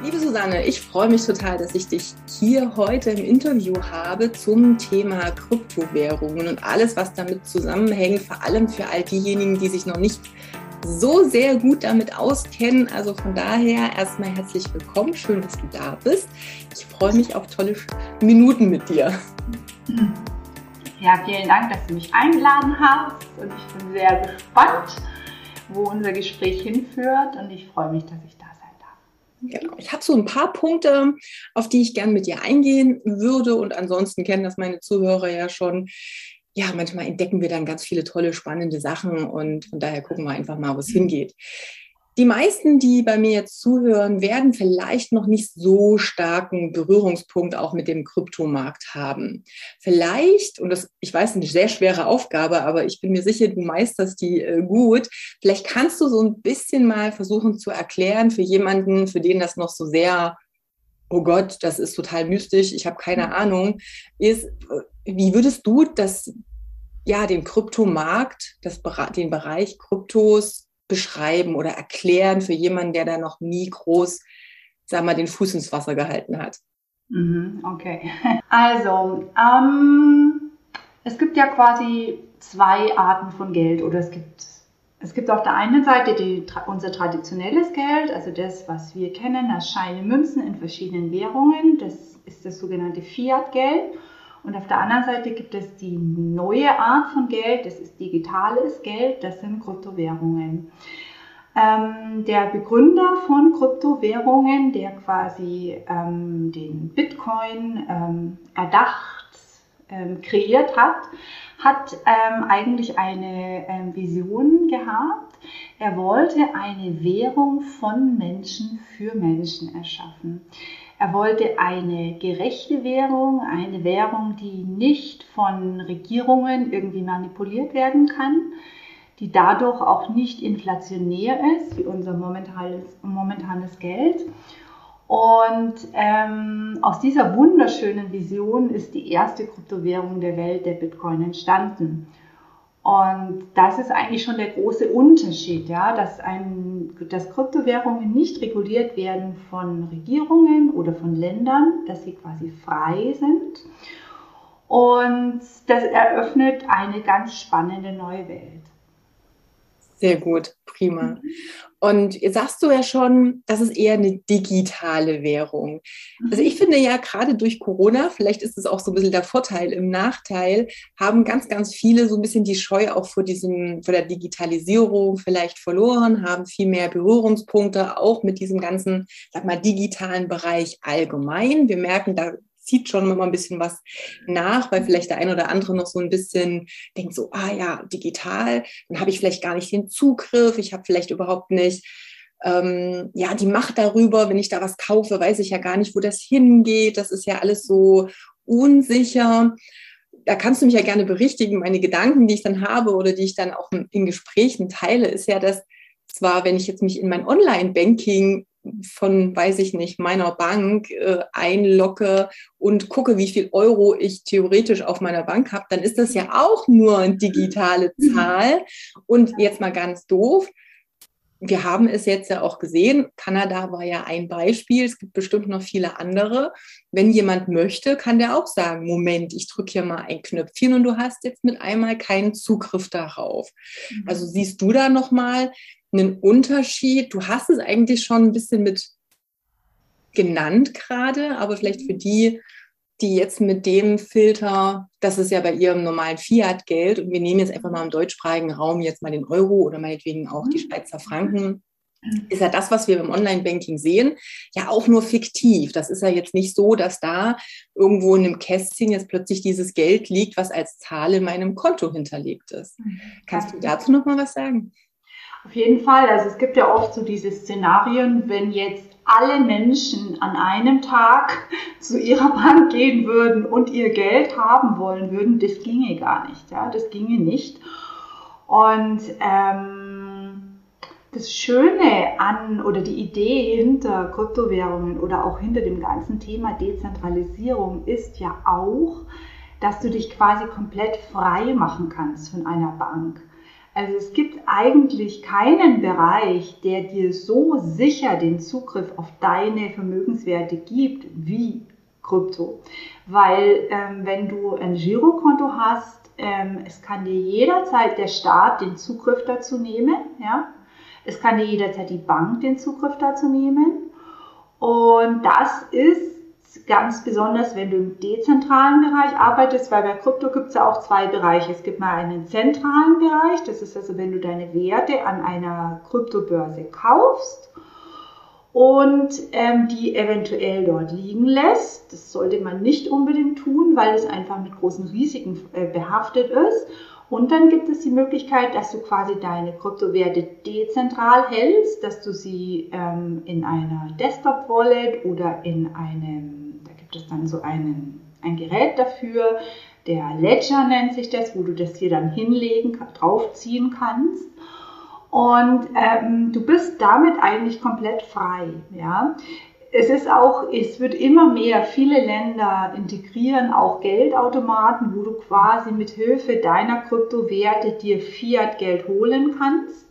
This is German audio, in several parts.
Liebe Susanne, ich freue mich total, dass ich dich hier heute im Interview habe zum Thema Kryptowährungen und alles, was damit zusammenhängt, vor allem für all diejenigen, die sich noch nicht so sehr gut damit auskennen. Also von daher erstmal herzlich willkommen. Schön, dass du da bist. Ich freue mich auf tolle Minuten mit dir. Ja, vielen Dank, dass du mich eingeladen hast und ich bin sehr gespannt, wo unser Gespräch hinführt und ich freue mich, dass ich Genau. Ich habe so ein paar Punkte, auf die ich gern mit dir eingehen würde. Und ansonsten kennen das meine Zuhörer ja schon. Ja, manchmal entdecken wir dann ganz viele tolle, spannende Sachen und von daher gucken wir einfach mal, wo es hingeht. Die meisten, die bei mir jetzt zuhören, werden vielleicht noch nicht so starken Berührungspunkt auch mit dem Kryptomarkt haben. Vielleicht, und das, ich weiß, eine sehr schwere Aufgabe, aber ich bin mir sicher, du meisterst die äh, gut. Vielleicht kannst du so ein bisschen mal versuchen zu erklären für jemanden, für den das noch so sehr oh Gott, das ist total mystisch, ich habe keine Ahnung, ist, äh, wie würdest du das, ja, den Kryptomarkt, das, den Bereich Kryptos beschreiben oder erklären für jemanden, der da noch nie groß, sag mal, den Fuß ins Wasser gehalten hat? Mhm, okay. Also, ähm, es gibt ja quasi zwei Arten von Geld oder es gibt es gibt auf der einen Seite die, unser traditionelles Geld, also das, was wir kennen als Scheine, Münzen in verschiedenen Währungen. Das ist das sogenannte Fiat-Geld. Und auf der anderen Seite gibt es die neue Art von Geld, das ist digitales Geld, das sind Kryptowährungen. Ähm, der Begründer von Kryptowährungen, der quasi ähm, den Bitcoin ähm, erdacht, ähm, kreiert hat, hat ähm, eigentlich eine ähm, Vision gehabt. Er wollte eine Währung von Menschen für Menschen erschaffen. Er wollte eine gerechte Währung, eine Währung, die nicht von Regierungen irgendwie manipuliert werden kann, die dadurch auch nicht inflationär ist, wie unser momentanes, momentanes Geld. Und ähm, aus dieser wunderschönen Vision ist die erste Kryptowährung der Welt, der Bitcoin, entstanden. Und das ist eigentlich schon der große Unterschied, ja, dass, ein, dass Kryptowährungen nicht reguliert werden von Regierungen oder von Ländern, dass sie quasi frei sind. Und das eröffnet eine ganz spannende neue Welt. Sehr gut, prima. Und jetzt sagst du ja schon, das ist eher eine digitale Währung. Also ich finde ja gerade durch Corona, vielleicht ist es auch so ein bisschen der Vorteil im Nachteil, haben ganz, ganz viele so ein bisschen die Scheu auch vor diesem, vor der Digitalisierung vielleicht verloren, haben viel mehr Berührungspunkte auch mit diesem ganzen, sag mal, digitalen Bereich allgemein. Wir merken, da zieht schon immer ein bisschen was nach, weil vielleicht der eine oder andere noch so ein bisschen denkt so, ah ja, digital, dann habe ich vielleicht gar nicht den Zugriff, ich habe vielleicht überhaupt nicht ähm, ja, die Macht darüber, wenn ich da was kaufe, weiß ich ja gar nicht, wo das hingeht. Das ist ja alles so unsicher. Da kannst du mich ja gerne berichtigen. Meine Gedanken, die ich dann habe oder die ich dann auch in Gesprächen teile, ist ja, dass zwar, wenn ich jetzt mich in mein Online-Banking von, weiß ich nicht, meiner Bank äh, einlogge und gucke, wie viel Euro ich theoretisch auf meiner Bank habe, dann ist das ja auch nur eine digitale mhm. Zahl. Und jetzt mal ganz doof. Wir haben es jetzt ja auch gesehen. Kanada war ja ein Beispiel. Es gibt bestimmt noch viele andere. Wenn jemand möchte, kann der auch sagen, Moment, ich drücke hier mal ein Knöpfchen und du hast jetzt mit einmal keinen Zugriff darauf. Mhm. Also siehst du da nochmal, einen Unterschied? Du hast es eigentlich schon ein bisschen mit genannt gerade, aber vielleicht für die, die jetzt mit dem Filter, das ist ja bei ihrem normalen Fiat-Geld und wir nehmen jetzt einfach mal im deutschsprachigen Raum jetzt mal den Euro oder meinetwegen auch die mhm. Schweizer Franken, ist ja das, was wir im Online-Banking sehen, ja auch nur fiktiv. Das ist ja jetzt nicht so, dass da irgendwo in einem Kästchen jetzt plötzlich dieses Geld liegt, was als Zahl in meinem Konto hinterlegt ist. Mhm. Kannst du dazu noch mal was sagen? Auf jeden Fall. Also es gibt ja oft so diese Szenarien, wenn jetzt alle Menschen an einem Tag zu ihrer Bank gehen würden und ihr Geld haben wollen würden, das ginge gar nicht. Ja, das ginge nicht. Und ähm, das Schöne an oder die Idee hinter Kryptowährungen oder auch hinter dem ganzen Thema Dezentralisierung ist ja auch, dass du dich quasi komplett frei machen kannst von einer Bank. Also es gibt eigentlich keinen Bereich, der dir so sicher den Zugriff auf deine Vermögenswerte gibt wie Krypto. Weil ähm, wenn du ein Girokonto hast, ähm, es kann dir jederzeit der Staat den Zugriff dazu nehmen. Ja? Es kann dir jederzeit die Bank den Zugriff dazu nehmen. Und das ist ganz besonders, wenn du im dezentralen Bereich arbeitest, weil bei Krypto gibt es ja auch zwei Bereiche. Es gibt mal einen zentralen Bereich, das ist also, wenn du deine Werte an einer Kryptobörse kaufst und ähm, die eventuell dort liegen lässt. Das sollte man nicht unbedingt tun, weil es einfach mit großen Risiken äh, behaftet ist. Und dann gibt es die Möglichkeit, dass du quasi deine Kryptowerte dezentral hältst, dass du sie ähm, in einer Desktop-Wallet oder in einem, gibt es dann so einen, ein Gerät dafür, der Ledger nennt sich das, wo du das hier dann hinlegen, draufziehen kannst. Und ähm, du bist damit eigentlich komplett frei. Ja? es ist auch, es wird immer mehr, viele Länder integrieren auch Geldautomaten, wo du quasi mit Hilfe deiner Kryptowerte dir Fiat-Geld holen kannst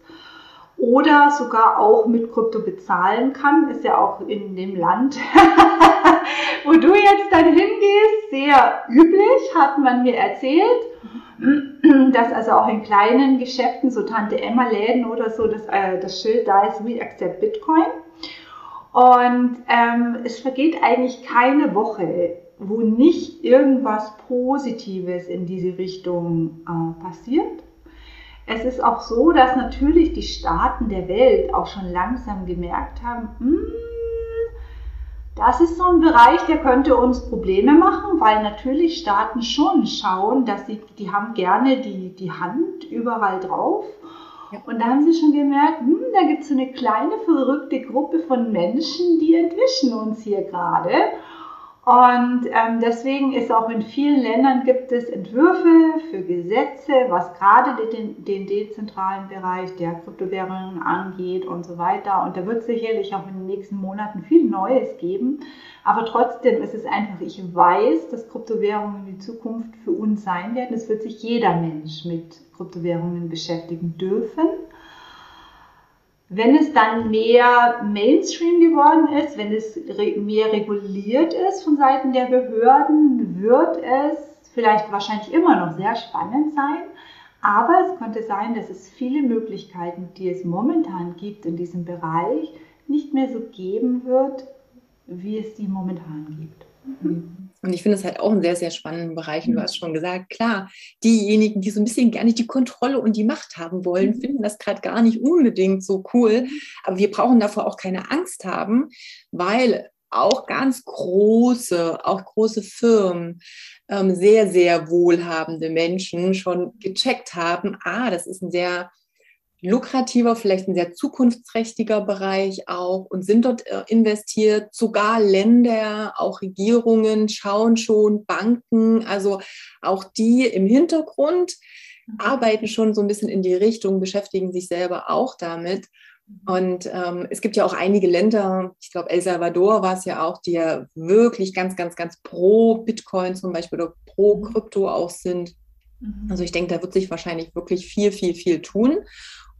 oder sogar auch mit Krypto bezahlen kann. Ist ja auch in dem Land, wo du jetzt dann hingehst, sehr üblich, hat man mir erzählt. Dass also auch in kleinen Geschäften, so Tante Emma Läden oder so, das, äh, das Schild da ist, we accept Bitcoin. Und ähm, es vergeht eigentlich keine Woche, wo nicht irgendwas Positives in diese Richtung äh, passiert. Es ist auch so, dass natürlich die Staaten der Welt auch schon langsam gemerkt haben, hm, das ist so ein Bereich, der könnte uns Probleme machen, weil natürlich Staaten schon schauen, dass sie, die haben gerne die, die Hand überall drauf und da haben sie schon gemerkt, hm, da gibt es so eine kleine verrückte Gruppe von Menschen, die entwischen uns hier gerade. Und ähm, deswegen ist auch in vielen Ländern gibt es Entwürfe für Gesetze, was gerade den, den dezentralen Bereich der Kryptowährungen angeht und so weiter. Und da wird sicherlich auch in den nächsten Monaten viel Neues geben. Aber trotzdem ist es einfach, ich weiß, dass Kryptowährungen in die Zukunft für uns sein werden. Es wird sich jeder Mensch mit Kryptowährungen beschäftigen dürfen. Wenn es dann mehr Mainstream geworden ist, wenn es mehr reguliert ist von Seiten der Behörden, wird es vielleicht wahrscheinlich immer noch sehr spannend sein. Aber es könnte sein, dass es viele Möglichkeiten, die es momentan gibt in diesem Bereich, nicht mehr so geben wird, wie es die momentan gibt. Mhm. Und ich finde es halt auch einen sehr, sehr spannenden Bereich. Und du hast schon gesagt, klar, diejenigen, die so ein bisschen gar nicht die Kontrolle und die Macht haben wollen, mhm. finden das gerade gar nicht unbedingt so cool. Aber wir brauchen davor auch keine Angst haben, weil auch ganz große, auch große Firmen, ähm, sehr, sehr wohlhabende Menschen schon gecheckt haben, ah, das ist ein sehr lukrativer, vielleicht ein sehr zukunftsträchtiger Bereich auch und sind dort äh, investiert. Sogar Länder, auch Regierungen schauen schon, Banken, also auch die im Hintergrund mhm. arbeiten schon so ein bisschen in die Richtung, beschäftigen sich selber auch damit. Mhm. Und ähm, es gibt ja auch einige Länder, ich glaube El Salvador war es ja auch, die ja wirklich ganz, ganz, ganz pro Bitcoin zum Beispiel oder pro mhm. Krypto auch sind. Also ich denke, da wird sich wahrscheinlich wirklich viel, viel, viel tun.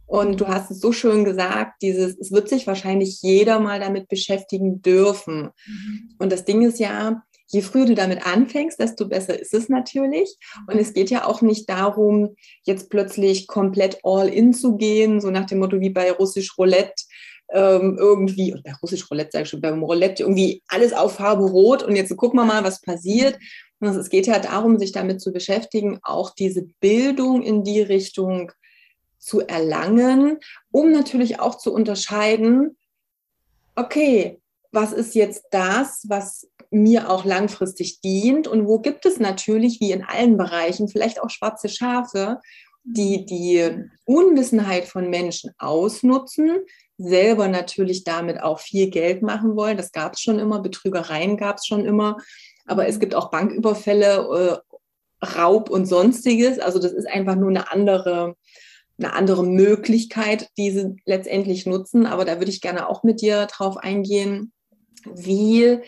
Und du hast es so schön gesagt, dieses, es wird sich wahrscheinlich jeder mal damit beschäftigen dürfen. Mhm. Und das Ding ist ja, je früher du damit anfängst, desto besser ist es natürlich. Und es geht ja auch nicht darum, jetzt plötzlich komplett all in zu gehen, so nach dem Motto wie bei Russisch Roulette ähm, irgendwie, bei Russisch Roulette sage ich schon, beim Roulette irgendwie alles auf Farbe rot und jetzt gucken wir mal, was passiert. Und es geht ja darum, sich damit zu beschäftigen, auch diese Bildung in die Richtung zu erlangen, um natürlich auch zu unterscheiden, okay, was ist jetzt das, was mir auch langfristig dient und wo gibt es natürlich, wie in allen Bereichen, vielleicht auch schwarze Schafe, die die Unwissenheit von Menschen ausnutzen, selber natürlich damit auch viel Geld machen wollen. Das gab es schon immer, Betrügereien gab es schon immer, aber es gibt auch Banküberfälle, äh, Raub und sonstiges. Also das ist einfach nur eine andere eine andere Möglichkeit, die sie letztendlich nutzen. Aber da würde ich gerne auch mit dir drauf eingehen. Wie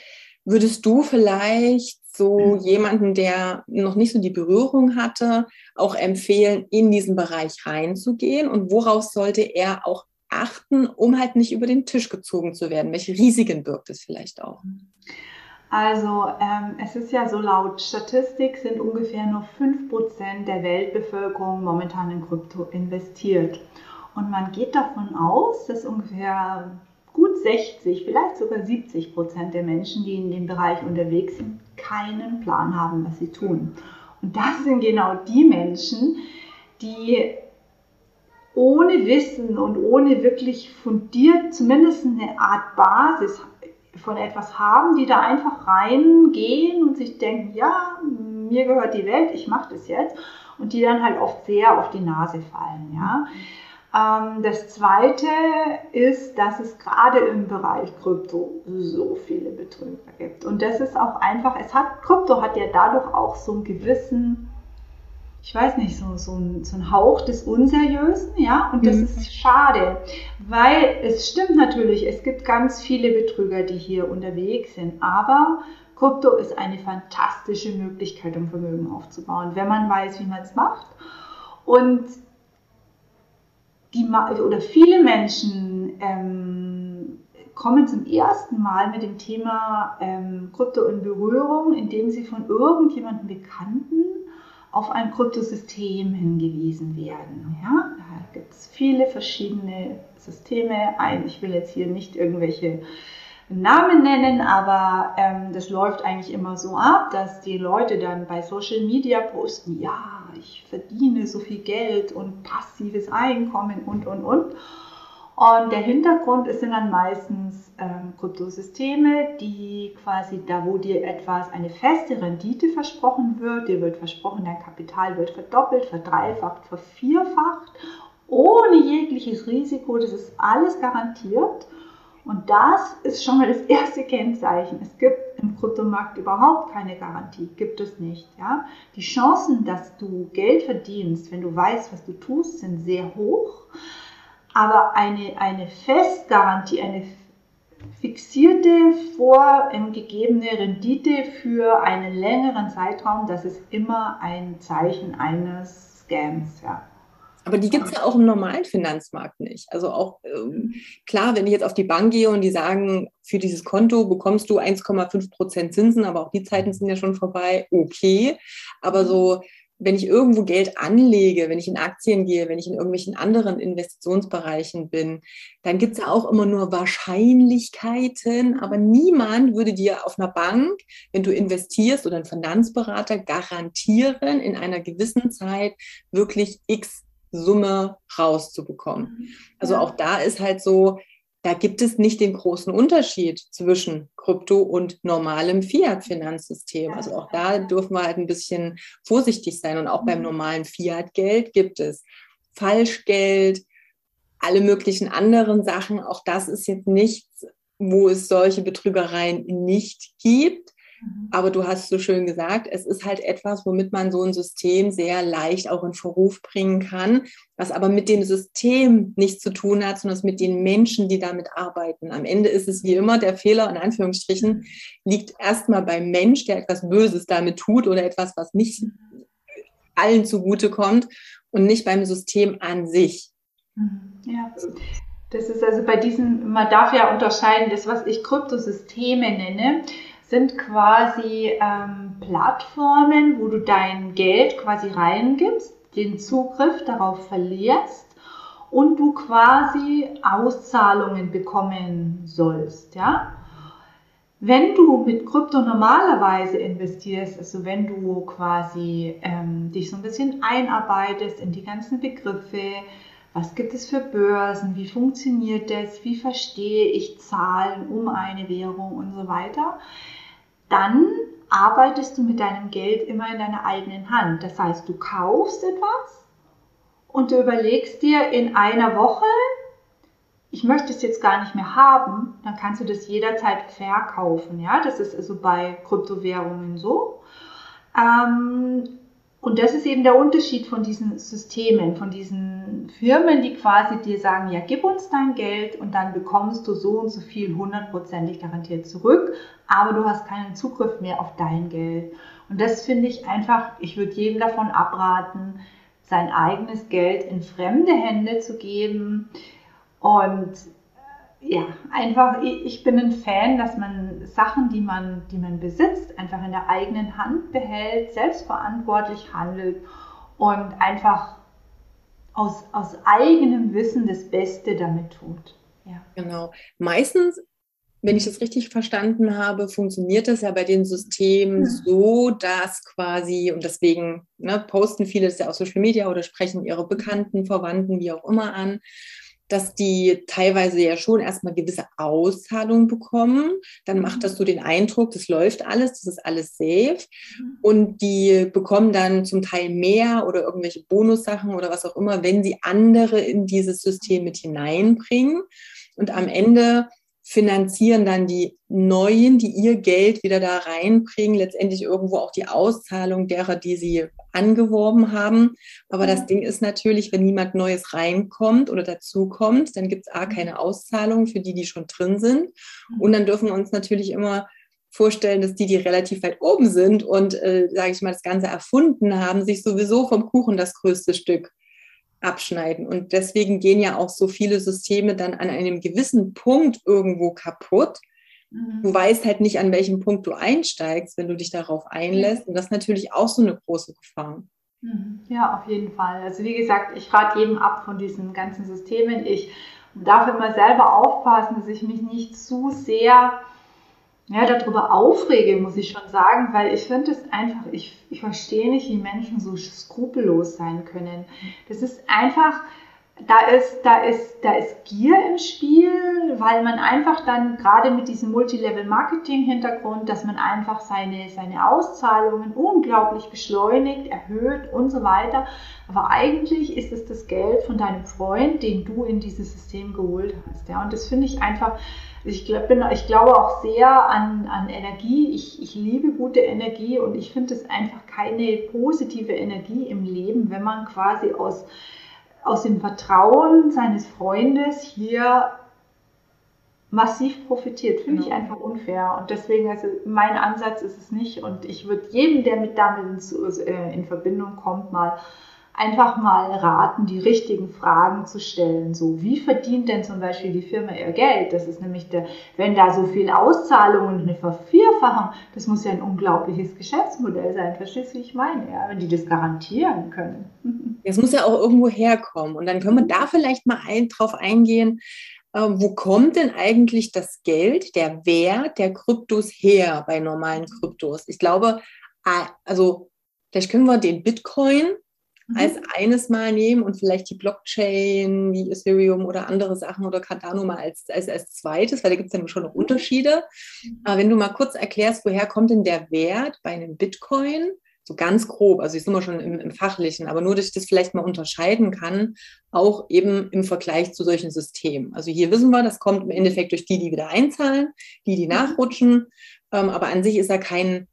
würdest du vielleicht so mhm. jemanden, der noch nicht so die Berührung hatte, auch empfehlen, in diesen Bereich reinzugehen? Und worauf sollte er auch achten, um halt nicht über den Tisch gezogen zu werden? Welche Risiken birgt es vielleicht auch? Also ähm, es ist ja so laut Statistik sind ungefähr nur 5% der Weltbevölkerung momentan in Krypto investiert. Und man geht davon aus, dass ungefähr gut 60, vielleicht sogar 70 Prozent der Menschen, die in dem Bereich unterwegs sind, keinen Plan haben, was sie tun. Und das sind genau die Menschen, die ohne Wissen und ohne wirklich fundiert zumindest eine Art Basis von etwas haben, die da einfach reingehen und sich denken, ja, mir gehört die Welt, ich mache das jetzt und die dann halt oft sehr auf die Nase fallen, ja. Ähm, das zweite ist, dass es gerade im Bereich Krypto so viele Betrüger gibt. Und das ist auch einfach, es hat, Krypto hat ja dadurch auch so einen gewissen, ich weiß nicht, so, so, ein, so ein Hauch des Unseriösen, ja, und das mhm. ist schade, weil es stimmt natürlich, es gibt ganz viele Betrüger, die hier unterwegs sind, aber Krypto ist eine fantastische Möglichkeit, um Vermögen aufzubauen, wenn man weiß, wie man es macht. Und die, oder viele Menschen ähm, kommen zum ersten Mal mit dem Thema ähm, Krypto in Berührung, indem sie von irgendjemandem Bekannten auf ein Kryptosystem hingewiesen werden. Ja? Da gibt es viele verschiedene Systeme. Ich will jetzt hier nicht irgendwelche Namen nennen, aber ähm, das läuft eigentlich immer so ab, dass die Leute dann bei Social Media posten, ja, ich verdiene so viel Geld und passives Einkommen und, und, und. Und der Hintergrund sind dann meistens ähm, Kryptosysteme, die quasi da, wo dir etwas, eine feste Rendite versprochen wird, dir wird versprochen, dein Kapital wird verdoppelt, verdreifacht, vervierfacht, ohne jegliches Risiko, das ist alles garantiert. Und das ist schon mal das erste Kennzeichen. Es gibt im Kryptomarkt überhaupt keine Garantie, gibt es nicht. Ja? Die Chancen, dass du Geld verdienst, wenn du weißt, was du tust, sind sehr hoch. Aber eine, eine Festgarantie, eine fixierte, vorgegebene Rendite für einen längeren Zeitraum, das ist immer ein Zeichen eines Scams. Ja. Aber die gibt es ja auch im normalen Finanzmarkt nicht. Also auch ähm, klar, wenn ich jetzt auf die Bank gehe und die sagen, für dieses Konto bekommst du 1,5 Prozent Zinsen, aber auch die Zeiten sind ja schon vorbei, okay. Aber so, wenn ich irgendwo Geld anlege, wenn ich in Aktien gehe, wenn ich in irgendwelchen anderen Investitionsbereichen bin, dann gibt es ja auch immer nur Wahrscheinlichkeiten, aber niemand würde dir auf einer Bank, wenn du investierst oder ein Finanzberater garantieren, in einer gewissen Zeit wirklich X Summe rauszubekommen. Mhm. Also auch da ist halt so, da gibt es nicht den großen Unterschied zwischen Krypto und normalem Fiat-Finanzsystem. Also auch da dürfen wir halt ein bisschen vorsichtig sein. Und auch beim mhm. normalen Fiat-Geld gibt es Falschgeld, alle möglichen anderen Sachen. Auch das ist jetzt nichts, wo es solche Betrügereien nicht gibt. Mhm. Aber du hast so schön gesagt, es ist halt etwas, womit man so ein System sehr leicht auch in Verruf bringen kann, was aber mit dem System nichts zu tun hat, sondern mit den Menschen, die damit arbeiten. Am Ende ist es wie immer, der Fehler in Anführungsstrichen mhm. liegt erstmal beim Mensch, der etwas Böses damit tut oder etwas, was nicht allen zugute kommt und nicht beim System an sich. Mhm. Ja. Das ist also bei diesen, man darf ja unterscheiden, das, was ich Kryptosysteme nenne, sind quasi ähm, Plattformen, wo du dein Geld quasi reingibst, den Zugriff darauf verlierst und du quasi Auszahlungen bekommen sollst, ja. Wenn du mit Krypto normalerweise investierst, also wenn du quasi ähm, dich so ein bisschen einarbeitest in die ganzen Begriffe, was gibt es für Börsen, wie funktioniert das, wie verstehe ich Zahlen um eine Währung und so weiter, dann arbeitest du mit deinem Geld immer in deiner eigenen Hand. Das heißt, du kaufst etwas und du überlegst dir in einer Woche, ich möchte es jetzt gar nicht mehr haben, dann kannst du das jederzeit verkaufen. Ja, das ist also bei Kryptowährungen so. Ähm, und das ist eben der Unterschied von diesen Systemen, von diesen Firmen, die quasi dir sagen, ja, gib uns dein Geld und dann bekommst du so und so viel hundertprozentig garantiert zurück, aber du hast keinen Zugriff mehr auf dein Geld. Und das finde ich einfach, ich würde jedem davon abraten, sein eigenes Geld in fremde Hände zu geben und ja, einfach, ich bin ein Fan, dass man Sachen, die man, die man besitzt, einfach in der eigenen Hand behält, selbstverantwortlich handelt und einfach aus, aus eigenem Wissen das Beste damit tut. Ja. Genau. Meistens, wenn ich das richtig verstanden habe, funktioniert das ja bei den Systemen ja. so, dass quasi, und deswegen ne, posten viele das ja auf Social Media oder sprechen ihre Bekannten, Verwandten, wie auch immer an, dass die teilweise ja schon erstmal gewisse Auszahlungen bekommen. Dann macht mhm. das so den Eindruck, das läuft alles, das ist alles safe. Mhm. Und die bekommen dann zum Teil mehr oder irgendwelche Bonussachen oder was auch immer, wenn sie andere in dieses System mit hineinbringen. Und am Ende finanzieren dann die Neuen, die ihr Geld wieder da reinbringen, letztendlich irgendwo auch die Auszahlung derer, die sie angeworben haben. Aber das mhm. Ding ist natürlich, wenn niemand Neues reinkommt oder dazukommt, dann gibt es A, keine Auszahlung für die, die schon drin sind. Mhm. Und dann dürfen wir uns natürlich immer vorstellen, dass die, die relativ weit oben sind und, äh, sage ich mal, das Ganze erfunden haben, sich sowieso vom Kuchen das größte Stück abschneiden. Und deswegen gehen ja auch so viele Systeme dann an einem gewissen Punkt irgendwo kaputt. Mhm. Du weißt halt nicht, an welchem Punkt du einsteigst, wenn du dich darauf einlässt. Und das ist natürlich auch so eine große Gefahr. Mhm. Ja, auf jeden Fall. Also wie gesagt, ich rate jedem ab von diesen ganzen Systemen. Ich darf immer selber aufpassen, dass ich mich nicht zu sehr ja, darüber aufrege, muss ich schon sagen, weil ich finde es einfach, ich, ich verstehe nicht, wie Menschen so skrupellos sein können. Das ist einfach, da ist, da ist, da ist Gier im Spiel, weil man einfach dann gerade mit diesem Multilevel-Marketing-Hintergrund, dass man einfach seine, seine Auszahlungen unglaublich beschleunigt, erhöht und so weiter. Aber eigentlich ist es das Geld von deinem Freund, den du in dieses System geholt hast. Ja, und das finde ich einfach, ich, glaub, bin, ich glaube auch sehr an, an Energie. Ich, ich liebe gute Energie und ich finde es einfach keine positive Energie im Leben, wenn man quasi aus, aus dem Vertrauen seines Freundes hier massiv profitiert. Finde ich genau. einfach unfair. Und deswegen, also mein Ansatz ist es nicht. Und ich würde jedem, der mit damit in, äh, in Verbindung kommt, mal einfach mal raten, die richtigen Fragen zu stellen. So, wie verdient denn zum Beispiel die Firma ihr Geld? Das ist nämlich der, wenn da so viel Auszahlungen eine Vervierfachung, das muss ja ein unglaubliches Geschäftsmodell sein. Verstehst du, wie ich meine? Ja, wenn die das garantieren können. Es muss ja auch irgendwo herkommen. Und dann können wir da vielleicht mal ein, drauf eingehen. Äh, wo kommt denn eigentlich das Geld, der Wert der Kryptos her bei normalen Kryptos? Ich glaube, also vielleicht können wir den Bitcoin Mhm. als eines mal nehmen und vielleicht die Blockchain wie Ethereum oder andere Sachen oder Cardano mal als, als, als zweites, weil da gibt es ja schon noch Unterschiede. Mhm. Aber wenn du mal kurz erklärst, woher kommt denn der Wert bei einem Bitcoin? So ganz grob, also ich sind wir schon im, im Fachlichen, aber nur, dass ich das vielleicht mal unterscheiden kann, auch eben im Vergleich zu solchen Systemen. Also hier wissen wir, das kommt im Endeffekt durch die, die wieder einzahlen, die, die mhm. nachrutschen. Ähm, aber an sich ist da kein,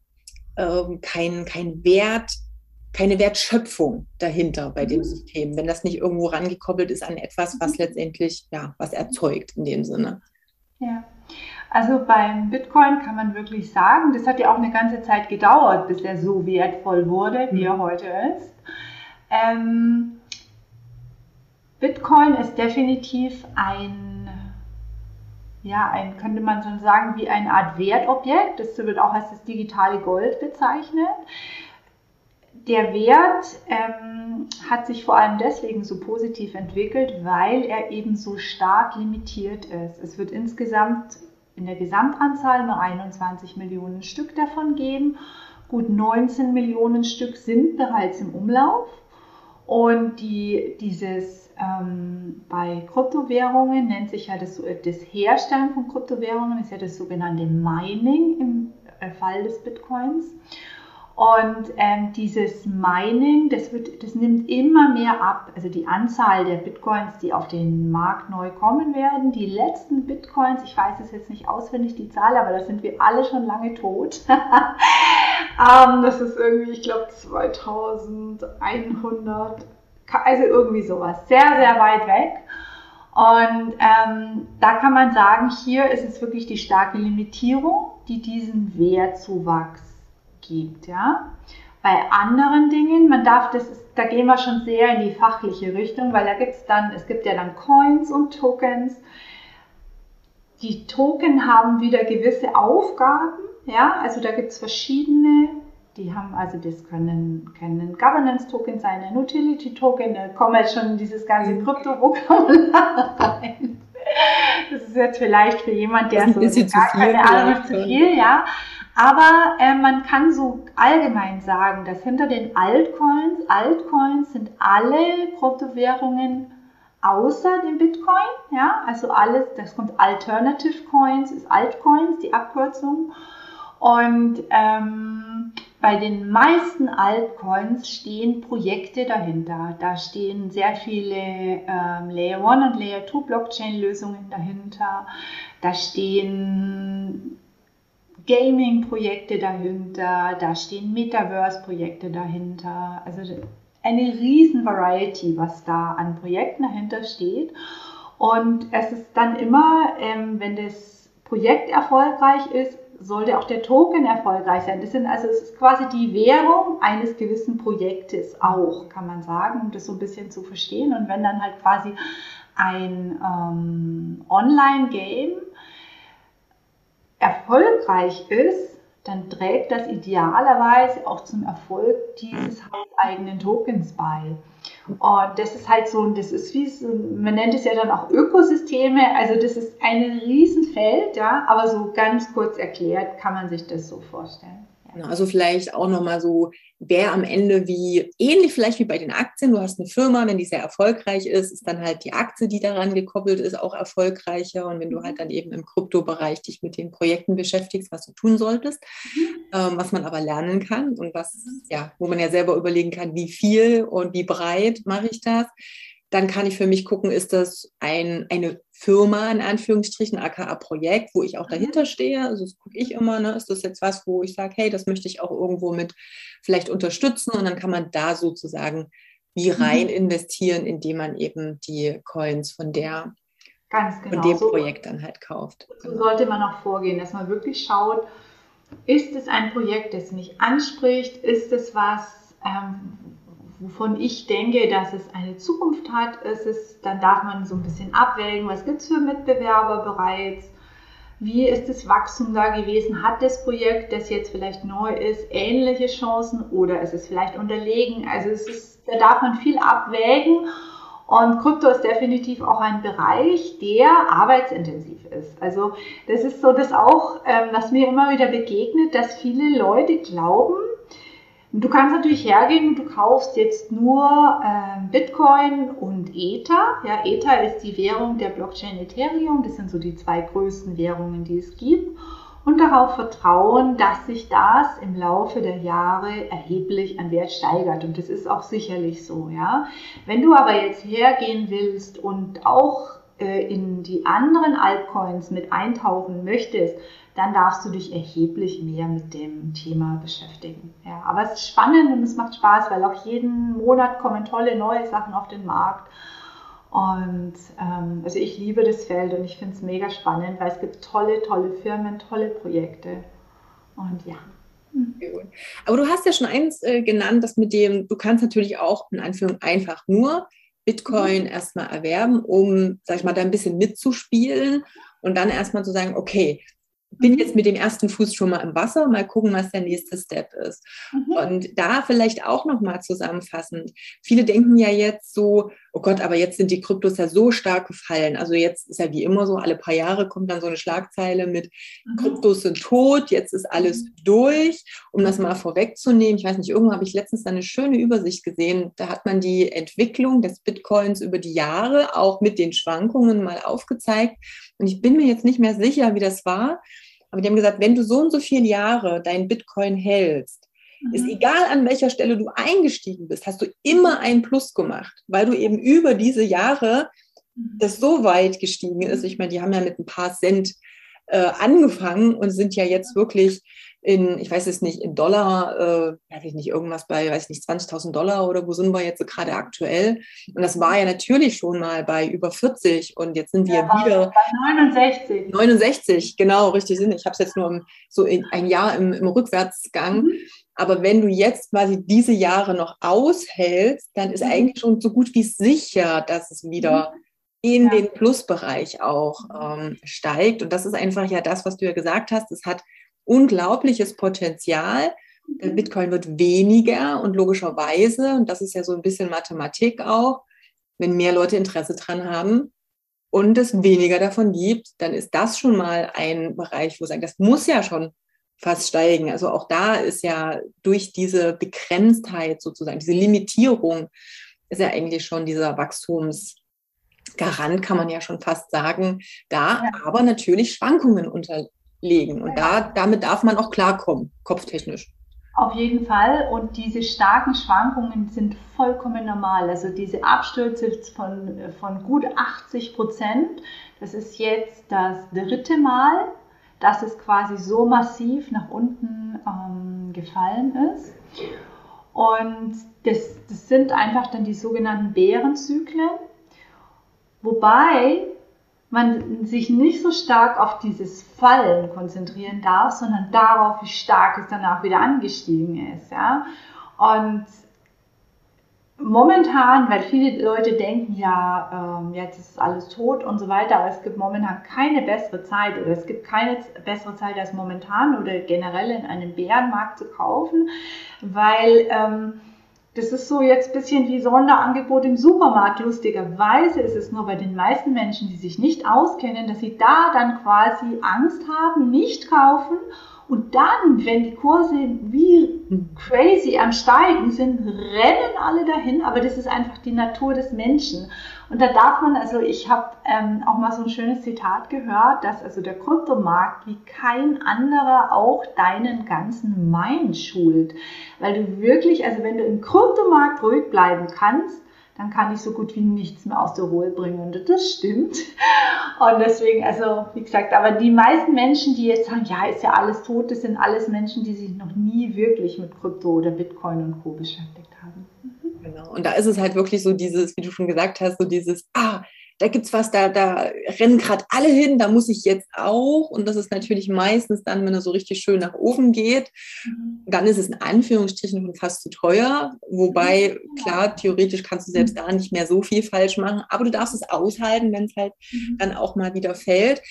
ähm, kein, kein Wert keine Wertschöpfung dahinter bei dem mhm. System, wenn das nicht irgendwo rangekoppelt ist an etwas, was mhm. letztendlich, ja, was erzeugt in dem Sinne. Ja. Also beim Bitcoin kann man wirklich sagen, das hat ja auch eine ganze Zeit gedauert, bis er so wertvoll wurde, wie er mhm. heute ist. Ähm, Bitcoin ist definitiv ein, ja, ein, könnte man schon sagen, wie eine Art Wertobjekt. Das wird auch als das digitale Gold bezeichnet der Wert ähm, hat sich vor allem deswegen so positiv entwickelt, weil er eben so stark limitiert ist. Es wird insgesamt in der Gesamtanzahl nur 21 Millionen Stück davon geben. Gut 19 Millionen Stück sind bereits im Umlauf. Und die, dieses ähm, bei Kryptowährungen nennt sich ja das, das Herstellen von Kryptowährungen, ist ja das sogenannte Mining im äh, Fall des Bitcoins. Und ähm, dieses Mining, das, wird, das nimmt immer mehr ab. Also die Anzahl der Bitcoins, die auf den Markt neu kommen werden. Die letzten Bitcoins, ich weiß es jetzt nicht auswendig, die Zahl, aber da sind wir alle schon lange tot. ähm, das ist irgendwie, ich glaube, 2100, also irgendwie sowas. Sehr, sehr weit weg. Und ähm, da kann man sagen, hier ist es wirklich die starke Limitierung, die diesen Wertzuwachs gibt. Ja? Bei anderen Dingen, man darf das, da gehen wir schon sehr in die fachliche Richtung, weil da gibt es dann, es gibt ja dann Coins und Tokens. Die Token haben wieder gewisse Aufgaben, ja, also da gibt es verschiedene die haben also, das können, können Governance-Token sein, ein Utility-Token, da kommen jetzt schon dieses ganze mhm. Krypto-Vokabular rein. Das ist jetzt vielleicht für jemand, der so gar keine Ahnung zu viel, ja. Aber äh, man kann so allgemein sagen, dass hinter den Altcoins, Altcoins sind alle Kryptowährungen außer dem Bitcoin, ja, also alles, das kommt Alternative Coins, ist Altcoins, die Abkürzung. Und ähm, bei den meisten Altcoins stehen Projekte dahinter. Da stehen sehr viele ähm, Layer 1 und Layer 2 Blockchain-Lösungen dahinter. Da stehen Gaming-Projekte dahinter. Da stehen Metaverse-Projekte dahinter. Also eine riesen Variety, was da an Projekten dahinter steht. Und es ist dann immer, ähm, wenn das Projekt erfolgreich ist, sollte auch der Token erfolgreich sein. Das sind also es ist quasi die Währung eines gewissen Projektes auch, kann man sagen, um das so ein bisschen zu verstehen. Und wenn dann halt quasi ein ähm, Online-Game erfolgreich ist, dann trägt das idealerweise auch zum Erfolg dieses eigenen Tokens bei. Und das ist halt so, das ist wie, so, man nennt es ja dann auch Ökosysteme, also das ist ein Riesenfeld, ja, aber so ganz kurz erklärt kann man sich das so vorstellen. Genau, also vielleicht auch nochmal so, wer amEnde wie, ähnlich vielleicht wie bei den Aktien, du hast eine Firma, wenn die sehr erfolgreich ist, ist dann halt die Aktie, die daran gekoppelt ist, auch erfolgreicher. Und wenn du halt dann eben im Kryptobereich dich mit den Projekten beschäftigst, was du tun solltest, mhm. ähm, was man aber lernen kann und was, ja, wo man ja selber überlegen kann, wie viel und wie breit mache ich das, dann kann ich für mich gucken, ist das ein, eine Firma in Anführungsstrichen, aka Projekt, wo ich auch mhm. dahinter stehe. Also das gucke ich immer, ne? ist das jetzt was, wo ich sage, hey, das möchte ich auch irgendwo mit vielleicht unterstützen und dann kann man da sozusagen wie mhm. rein investieren, indem man eben die Coins von der Ganz genau. von dem so, Projekt dann halt kauft. So sollte man auch vorgehen, dass man wirklich schaut, ist es ein Projekt, das mich anspricht? Ist es was, ähm, wovon ich denke, dass es eine Zukunft hat, ist es, dann darf man so ein bisschen abwägen, was gibt es für Mitbewerber bereits, wie ist das Wachstum da gewesen, hat das Projekt, das jetzt vielleicht neu ist, ähnliche Chancen oder ist es vielleicht unterlegen, also es ist, da darf man viel abwägen und Krypto ist definitiv auch ein Bereich, der arbeitsintensiv ist. Also das ist so das auch, ähm, was mir immer wieder begegnet, dass viele Leute glauben, Du kannst natürlich hergehen und du kaufst jetzt nur äh, Bitcoin und Ether. Ja, Ether ist die Währung der Blockchain Ethereum. Das sind so die zwei größten Währungen, die es gibt. Und darauf vertrauen, dass sich das im Laufe der Jahre erheblich an Wert steigert. Und das ist auch sicherlich so. Ja. Wenn du aber jetzt hergehen willst und auch äh, in die anderen Altcoins mit eintauchen möchtest, dann darfst du dich erheblich mehr mit dem Thema beschäftigen. Ja, aber es ist spannend und es macht Spaß, weil auch jeden Monat kommen tolle neue Sachen auf den Markt. Und ähm, also ich liebe das Feld und ich finde es mega spannend, weil es gibt tolle, tolle Firmen, tolle Projekte. Und ja. Aber du hast ja schon eins äh, genannt, das mit dem, du kannst natürlich auch in Anführung einfach nur Bitcoin mhm. erstmal erwerben, um, sag ich mal, da ein bisschen mitzuspielen und dann erstmal zu sagen, okay, bin mhm. jetzt mit dem ersten Fuß schon mal im Wasser, mal gucken, was der nächste Step ist. Mhm. Und da vielleicht auch nochmal zusammenfassend. Viele denken ja jetzt so, oh Gott, aber jetzt sind die Kryptos ja so stark gefallen. Also jetzt ist ja wie immer so, alle paar Jahre kommt dann so eine Schlagzeile mit mhm. Kryptos sind tot, jetzt ist alles mhm. durch. Um das mal vorwegzunehmen, ich weiß nicht, irgendwo habe ich letztens eine schöne Übersicht gesehen. Da hat man die Entwicklung des Bitcoins über die Jahre auch mit den Schwankungen mal aufgezeigt. Und ich bin mir jetzt nicht mehr sicher, wie das war. Aber die haben gesagt, wenn du so und so viele Jahre dein Bitcoin hältst, mhm. Ist egal an welcher Stelle du eingestiegen bist, hast du immer einen Plus gemacht, weil du eben über diese Jahre mhm. das so weit gestiegen ist. Ich meine, die haben ja mit ein paar Cent äh, angefangen und sind ja jetzt wirklich in, ich weiß es nicht, in Dollar, äh, weiß ich nicht, irgendwas bei, weiß ich nicht, 20.000 Dollar oder wo sind wir jetzt gerade aktuell? Und das war ja natürlich schon mal bei über 40 und jetzt sind wir ja, wieder bei 69. 69, genau, richtig sind. Ich habe es jetzt nur im, so ein Jahr im, im Rückwärtsgang. Mhm. Aber wenn du jetzt quasi diese Jahre noch aushältst, dann ist mhm. eigentlich schon so gut wie sicher, dass es wieder mhm. in ja. den Plusbereich auch ähm, steigt. Und das ist einfach ja das, was du ja gesagt hast. Es hat unglaubliches Potenzial. Der mhm. Bitcoin wird weniger und logischerweise, und das ist ja so ein bisschen Mathematik auch, wenn mehr Leute Interesse dran haben und es weniger davon gibt, dann ist das schon mal ein Bereich, wo sagen, das muss ja schon fast steigen. Also auch da ist ja durch diese Begrenztheit sozusagen, diese Limitierung, ist ja eigentlich schon dieser Wachstumsgarant, kann man ja schon fast sagen, da, aber natürlich Schwankungen unterlegen. Und ja. da, damit darf man auch klarkommen, kopftechnisch. Auf jeden Fall. Und diese starken Schwankungen sind vollkommen normal. Also diese Abstürze von, von gut 80 Prozent, das ist jetzt das dritte Mal, dass es quasi so massiv nach unten ähm, gefallen ist. Und das, das sind einfach dann die sogenannten Bärenzyklen, wobei man sich nicht so stark auf dieses Fallen konzentrieren darf, sondern darauf, wie stark es danach wieder angestiegen ist. Ja? Und momentan, weil viele Leute denken, ja, ähm, jetzt ist alles tot und so weiter, aber es gibt momentan keine bessere Zeit oder es gibt keine bessere Zeit als momentan oder generell in einem Bärenmarkt zu kaufen, weil ähm, das ist so jetzt ein bisschen wie Sonderangebot im Supermarkt. Lustigerweise ist es nur bei den meisten Menschen, die sich nicht auskennen, dass sie da dann quasi Angst haben, nicht kaufen und dann, wenn die Kurse wie crazy am Steigen sind, rennen alle dahin, aber das ist einfach die Natur des Menschen. Und da darf man, also ich habe ähm, auch mal so ein schönes Zitat gehört, dass also der Kryptomarkt wie kein anderer auch deinen ganzen Mind schult. Weil du wirklich, also wenn du im Kryptomarkt ruhig bleiben kannst, dann kann ich so gut wie nichts mehr aus der Ruhe bringen. Und das stimmt. Und deswegen, also wie gesagt, aber die meisten Menschen, die jetzt sagen, ja, ist ja alles tot, das sind alles Menschen, die sich noch nie wirklich mit Krypto oder Bitcoin und Co. Genau. Und da ist es halt wirklich so dieses, wie du schon gesagt hast, so dieses, ah, da gibt es was, da, da rennen gerade alle hin, da muss ich jetzt auch. Und das ist natürlich meistens dann, wenn er so richtig schön nach oben geht, mhm. dann ist es in Anführungsstrichen schon fast zu teuer. Wobei, klar, theoretisch kannst du selbst mhm. da nicht mehr so viel falsch machen, aber du darfst es aushalten, wenn es halt mhm. dann auch mal wieder fällt.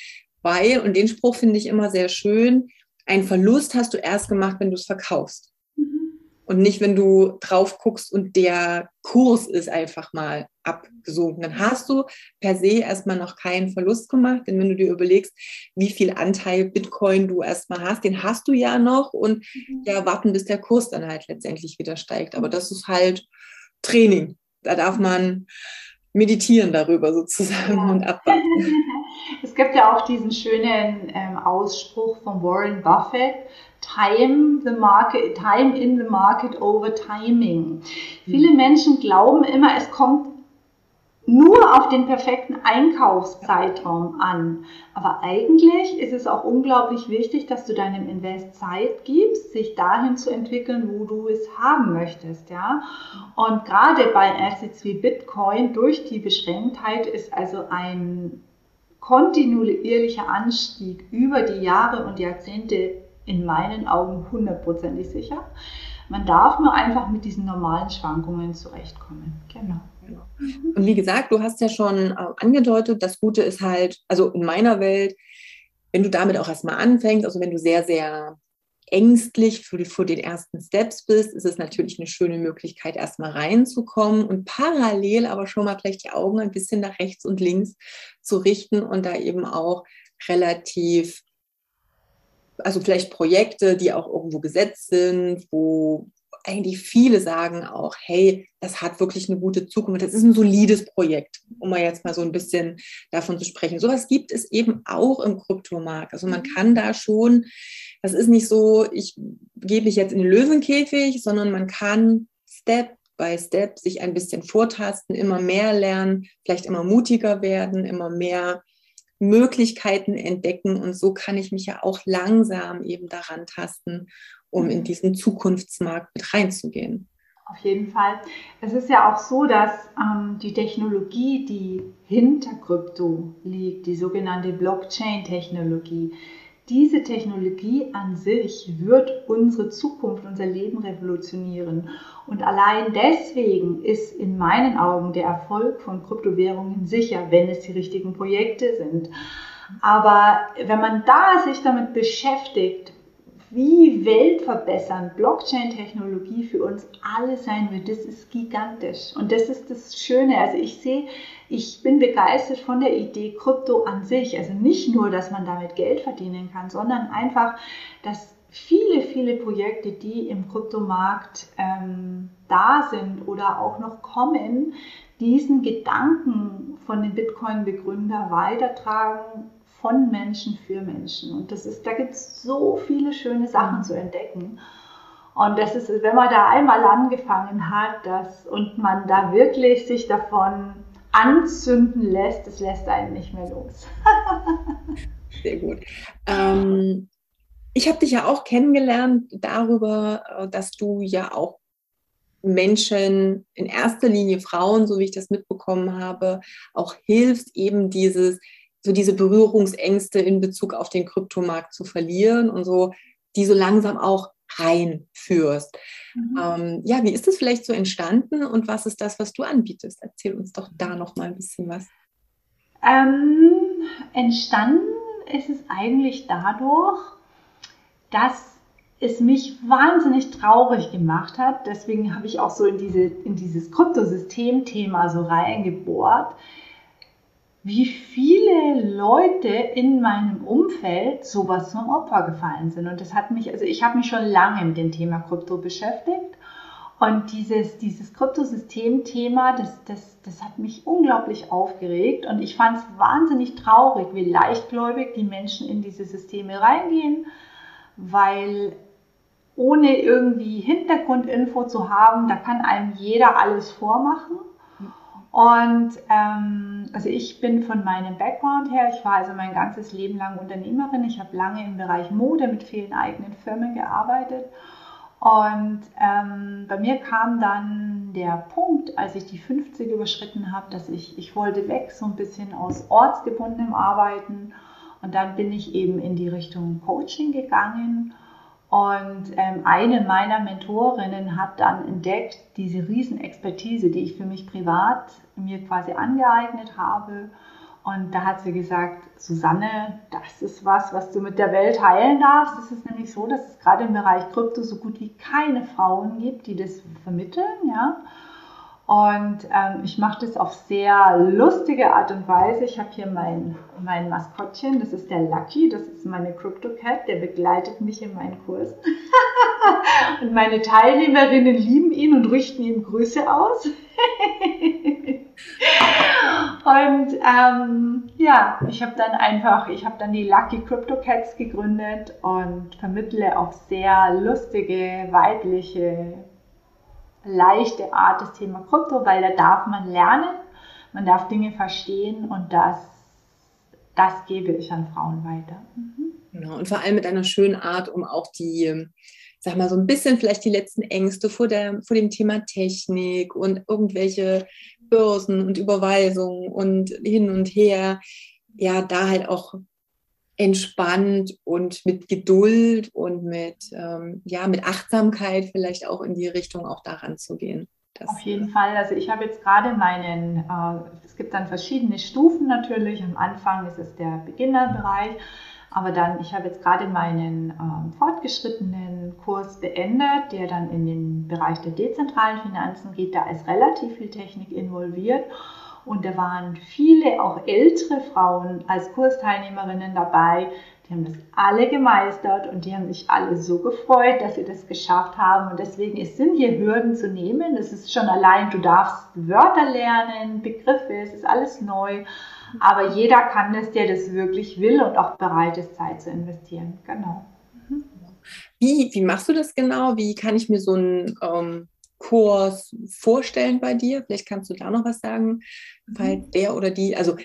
Weil, und den Spruch finde ich immer sehr schön, ein Verlust hast du erst gemacht, wenn du es verkaufst und nicht, wenn du drauf guckst und der Kurs ist einfach mal abgesunken. Dann hast du per se erstmal noch keinen Verlust gemacht, denn wenn du dir überlegst, wie viel Anteil Bitcoin du erstmal hast, den hast du ja noch und mhm. ja, warten, bis der Kurs dann halt letztendlich wieder steigt. Aber das ist halt Training. Da darf man meditieren darüber sozusagen ja. und abwarten. Es gibt ja auch diesen schönen ähm, Ausspruch von Warren Buffett, time the market, time in the market over timing. Viele Menschen glauben immer, es kommt nur auf den perfekten Einkaufszeitraum an. Aber eigentlich ist es auch unglaublich wichtig, dass du deinem Invest Zeit gibst, sich dahin zu entwickeln, wo du es haben möchtest, ja. Und gerade bei Assets wie Bitcoin durch die Beschränktheit ist also ein kontinuierlicher Anstieg über die Jahre und Jahrzehnte in meinen Augen hundertprozentig sicher. Man darf nur einfach mit diesen normalen Schwankungen zurechtkommen. Genau. Und wie gesagt, du hast ja schon äh, angedeutet, das Gute ist halt, also in meiner Welt, wenn du damit auch erstmal anfängst, also wenn du sehr, sehr ängstlich für, die, für den ersten Steps bist, ist es natürlich eine schöne Möglichkeit, erstmal reinzukommen und parallel aber schon mal vielleicht die Augen ein bisschen nach rechts und links zu richten und da eben auch relativ also vielleicht Projekte, die auch irgendwo gesetzt sind, wo eigentlich viele sagen auch, hey, das hat wirklich eine gute Zukunft, das ist ein solides Projekt, um mal jetzt mal so ein bisschen davon zu sprechen. Sowas gibt es eben auch im Kryptomarkt. Also man kann da schon, das ist nicht so, ich gebe mich jetzt in den Löwenkäfig, sondern man kann Step by Step sich ein bisschen vortasten, immer mehr lernen, vielleicht immer mutiger werden, immer mehr Möglichkeiten entdecken und so kann ich mich ja auch langsam eben daran tasten, um in diesen Zukunftsmarkt mit reinzugehen. Auf jeden Fall. Es ist ja auch so, dass ähm, die Technologie, die hinter Krypto liegt, die sogenannte Blockchain-Technologie, diese Technologie an sich wird unsere Zukunft, unser Leben revolutionieren. Und allein deswegen ist in meinen Augen der Erfolg von Kryptowährungen sicher, wenn es die richtigen Projekte sind. Aber wenn man da sich damit beschäftigt, wie weltverbessernd Blockchain-Technologie für uns alle sein wird, das ist gigantisch. Und das ist das Schöne. Also ich sehe, ich bin begeistert von der Idee Krypto an sich. Also nicht nur, dass man damit Geld verdienen kann, sondern einfach, dass viele, viele Projekte, die im Kryptomarkt ähm, da sind oder auch noch kommen, diesen Gedanken von den Bitcoin-Begründer weitertragen von Menschen für Menschen. Und das ist, da gibt es so viele schöne Sachen zu entdecken. Und das ist, wenn man da einmal angefangen hat, das, und man da wirklich sich davon anzünden lässt, das lässt einen nicht mehr los. Sehr gut. Ähm, ich habe dich ja auch kennengelernt darüber, äh, dass du ja auch Menschen, in erster Linie Frauen, so wie ich das mitbekommen habe, auch hilfst, eben dieses so diese Berührungsängste in Bezug auf den Kryptomarkt zu verlieren und so die so langsam auch reinführst. Mhm. Ähm, ja, wie ist das vielleicht so entstanden und was ist das, was du anbietest? Erzähl uns doch da noch mal ein bisschen was. Ähm, entstanden ist es eigentlich dadurch, dass es mich wahnsinnig traurig gemacht hat. Deswegen habe ich auch so in, diese, in dieses Kryptosystem-Thema so reingebohrt wie viele Leute in meinem Umfeld sowas zum Opfer gefallen sind. Und das hat mich, also ich habe mich schon lange mit dem Thema Krypto beschäftigt. Und dieses, dieses Kryptosystem-Thema, das, das, das hat mich unglaublich aufgeregt. Und ich fand es wahnsinnig traurig, wie leichtgläubig die Menschen in diese Systeme reingehen, weil ohne irgendwie Hintergrundinfo zu haben, da kann einem jeder alles vormachen. Und ähm, also ich bin von meinem Background her, ich war also mein ganzes Leben lang Unternehmerin. Ich habe lange im Bereich Mode mit vielen eigenen Firmen gearbeitet. Und ähm, bei mir kam dann der Punkt, als ich die 50 überschritten habe, dass ich, ich wollte weg, so ein bisschen aus ortsgebundenem Arbeiten. Und dann bin ich eben in die Richtung Coaching gegangen und ähm, eine meiner Mentorinnen hat dann entdeckt, diese Riesenexpertise, die ich für mich privat mir quasi angeeignet habe. Und da hat sie gesagt, Susanne, das ist was, was du mit der Welt heilen darfst. Es ist nämlich so, dass es gerade im Bereich Krypto so gut wie keine Frauen gibt, die das vermitteln. Ja? Und ähm, ich mache das auf sehr lustige Art und Weise. Ich habe hier mein, mein Maskottchen, das ist der Lucky, das ist meine Crypto Cat, der begleitet mich in meinen Kursen. und meine Teilnehmerinnen lieben ihn und richten ihm Grüße aus. und ähm, ja, ich habe dann einfach, ich habe dann die Lucky Crypto Cats gegründet und vermittle auf sehr lustige, weibliche leichte Art das Thema Krypto, weil da darf man lernen, man darf Dinge verstehen und das, das gebe ich an Frauen weiter. Mhm. Genau, und vor allem mit einer schönen Art, um auch die, sag mal, so ein bisschen vielleicht die letzten Ängste vor, der, vor dem Thema Technik und irgendwelche Börsen und Überweisungen und hin und her, ja, da halt auch entspannt und mit Geduld und mit, ähm, ja, mit Achtsamkeit vielleicht auch in die Richtung auch daran zu gehen. Das, Auf jeden Fall. Also ich habe jetzt gerade meinen, äh, es gibt dann verschiedene Stufen natürlich. Am Anfang ist es der Beginnerbereich, aber dann, ich habe jetzt gerade meinen äh, fortgeschrittenen Kurs beendet, der dann in den Bereich der dezentralen Finanzen geht. Da ist relativ viel Technik involviert. Und da waren viele, auch ältere Frauen als Kursteilnehmerinnen dabei. Die haben das alle gemeistert und die haben sich alle so gefreut, dass sie das geschafft haben. Und deswegen es sind hier Hürden zu nehmen. Das ist schon allein, du darfst Wörter lernen, Begriffe, es ist alles neu. Aber jeder kann das, der das wirklich will und auch bereit ist, Zeit zu investieren. Genau. Wie, wie machst du das genau? Wie kann ich mir so ein ähm, Kurs vorstellen bei dir? Vielleicht kannst du da noch was sagen, weil mhm. der oder die, also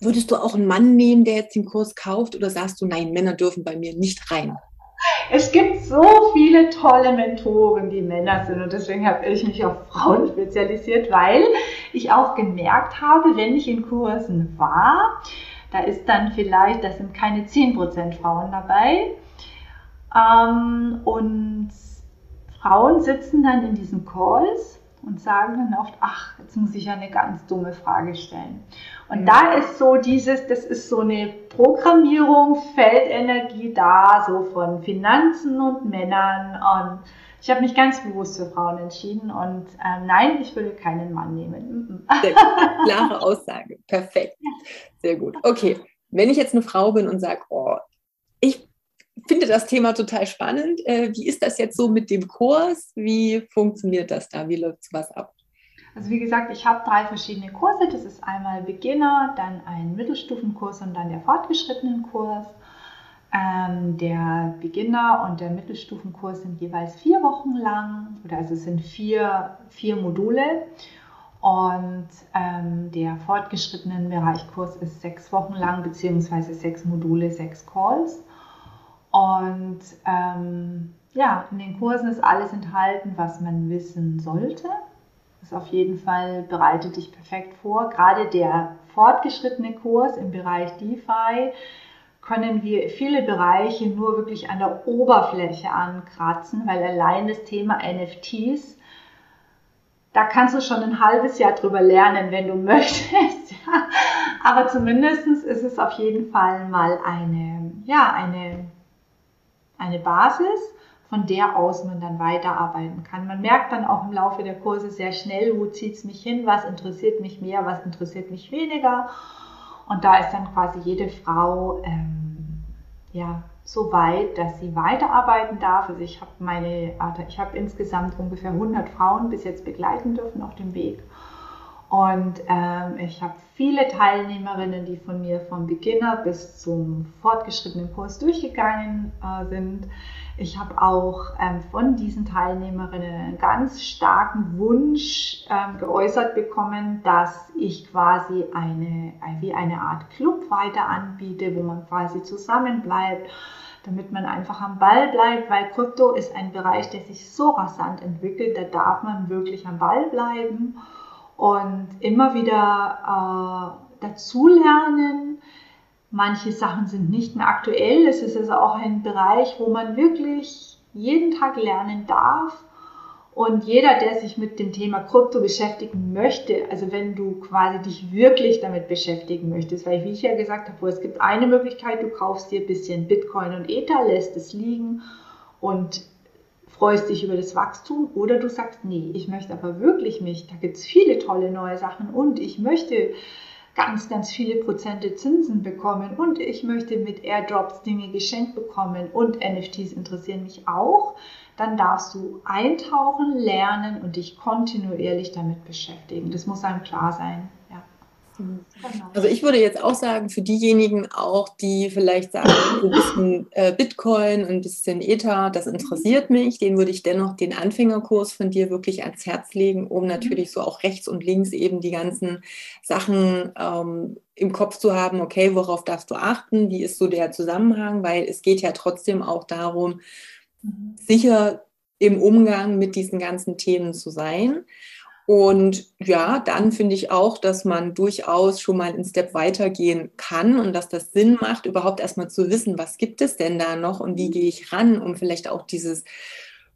würdest du auch einen Mann nehmen, der jetzt den Kurs kauft oder sagst du, nein, Männer dürfen bei mir nicht rein? Es gibt so viele tolle Mentoren, die Männer sind und deswegen habe ich mich auf Frauen spezialisiert, weil ich auch gemerkt habe, wenn ich in Kursen war, da ist dann vielleicht, da sind keine 10% Frauen dabei ähm, und Frauen sitzen dann in diesen Calls und sagen dann oft, ach, jetzt muss ich ja eine ganz dumme Frage stellen. Und mhm. da ist so dieses, das ist so eine Programmierung, Feldenergie da, so von Finanzen und Männern. Und ich habe mich ganz bewusst für Frauen entschieden und ähm, nein, ich würde keinen Mann nehmen. Sehr klare Aussage, perfekt. Sehr gut. Okay, wenn ich jetzt eine Frau bin und sage, oh, ich finde das Thema total spannend. Äh, wie ist das jetzt so mit dem Kurs? Wie funktioniert das da? Wie läuft was ab? Also wie gesagt, ich habe drei verschiedene Kurse. Das ist einmal Beginner, dann ein Mittelstufenkurs und dann der fortgeschrittenen Kurs. Ähm, der Beginner und der Mittelstufenkurs sind jeweils vier Wochen lang, oder also es sind vier, vier Module. Und ähm, der fortgeschrittenen Bereichkurs ist sechs Wochen lang, beziehungsweise sechs Module, sechs Calls. Und ähm, ja, in den Kursen ist alles enthalten, was man wissen sollte. Das auf jeden Fall bereitet dich perfekt vor. Gerade der fortgeschrittene Kurs im Bereich DeFi können wir viele Bereiche nur wirklich an der Oberfläche ankratzen, weil allein das Thema NFTs, da kannst du schon ein halbes Jahr drüber lernen, wenn du möchtest. Aber zumindest ist es auf jeden Fall mal eine, ja, eine eine Basis, von der aus man dann weiterarbeiten kann. Man merkt dann auch im Laufe der Kurse sehr schnell, wo zieht es mich hin, was interessiert mich mehr, was interessiert mich weniger. Und da ist dann quasi jede Frau ähm, ja, so weit, dass sie weiterarbeiten darf. Also ich habe meine, ich habe insgesamt ungefähr 100 Frauen bis jetzt begleiten dürfen auf dem Weg. Und ähm, ich habe viele Teilnehmerinnen, die von mir vom Beginner bis zum fortgeschrittenen Kurs durchgegangen äh, sind. Ich habe auch ähm, von diesen Teilnehmerinnen einen ganz starken Wunsch ähm, geäußert bekommen, dass ich quasi eine, wie eine Art Club weiter anbiete, wo man quasi zusammen bleibt damit man einfach am Ball bleibt, weil Krypto ist ein Bereich, der sich so rasant entwickelt, da darf man wirklich am Ball bleiben und immer wieder äh, dazulernen. Manche Sachen sind nicht mehr aktuell. Es ist also auch ein Bereich, wo man wirklich jeden Tag lernen darf. Und jeder, der sich mit dem Thema Krypto beschäftigen möchte, also wenn du quasi dich wirklich damit beschäftigen möchtest, weil wie ich ja gesagt habe, es gibt eine Möglichkeit, du kaufst dir ein bisschen Bitcoin und Ether, lässt es liegen und freust dich über das Wachstum oder du sagst, nee, ich möchte aber wirklich mich, da gibt es viele tolle neue Sachen und ich möchte ganz, ganz viele Prozente Zinsen bekommen und ich möchte mit Airdrops Dinge geschenkt bekommen und NFTs interessieren mich auch, dann darfst du eintauchen, lernen und dich kontinuierlich damit beschäftigen. Das muss einem klar sein. Genau. Also ich würde jetzt auch sagen, für diejenigen auch, die vielleicht sagen, ein bisschen äh, Bitcoin, ein bisschen Ether, das interessiert mich, den würde ich dennoch den Anfängerkurs von dir wirklich ans Herz legen, um natürlich so auch rechts und links eben die ganzen Sachen ähm, im Kopf zu haben, okay, worauf darfst du achten, wie ist so der Zusammenhang, weil es geht ja trotzdem auch darum, mhm. sicher im Umgang mit diesen ganzen Themen zu sein. Und ja, dann finde ich auch, dass man durchaus schon mal einen Step weitergehen kann und dass das Sinn macht, überhaupt erstmal zu wissen, was gibt es denn da noch und wie gehe ich ran, um vielleicht auch dieses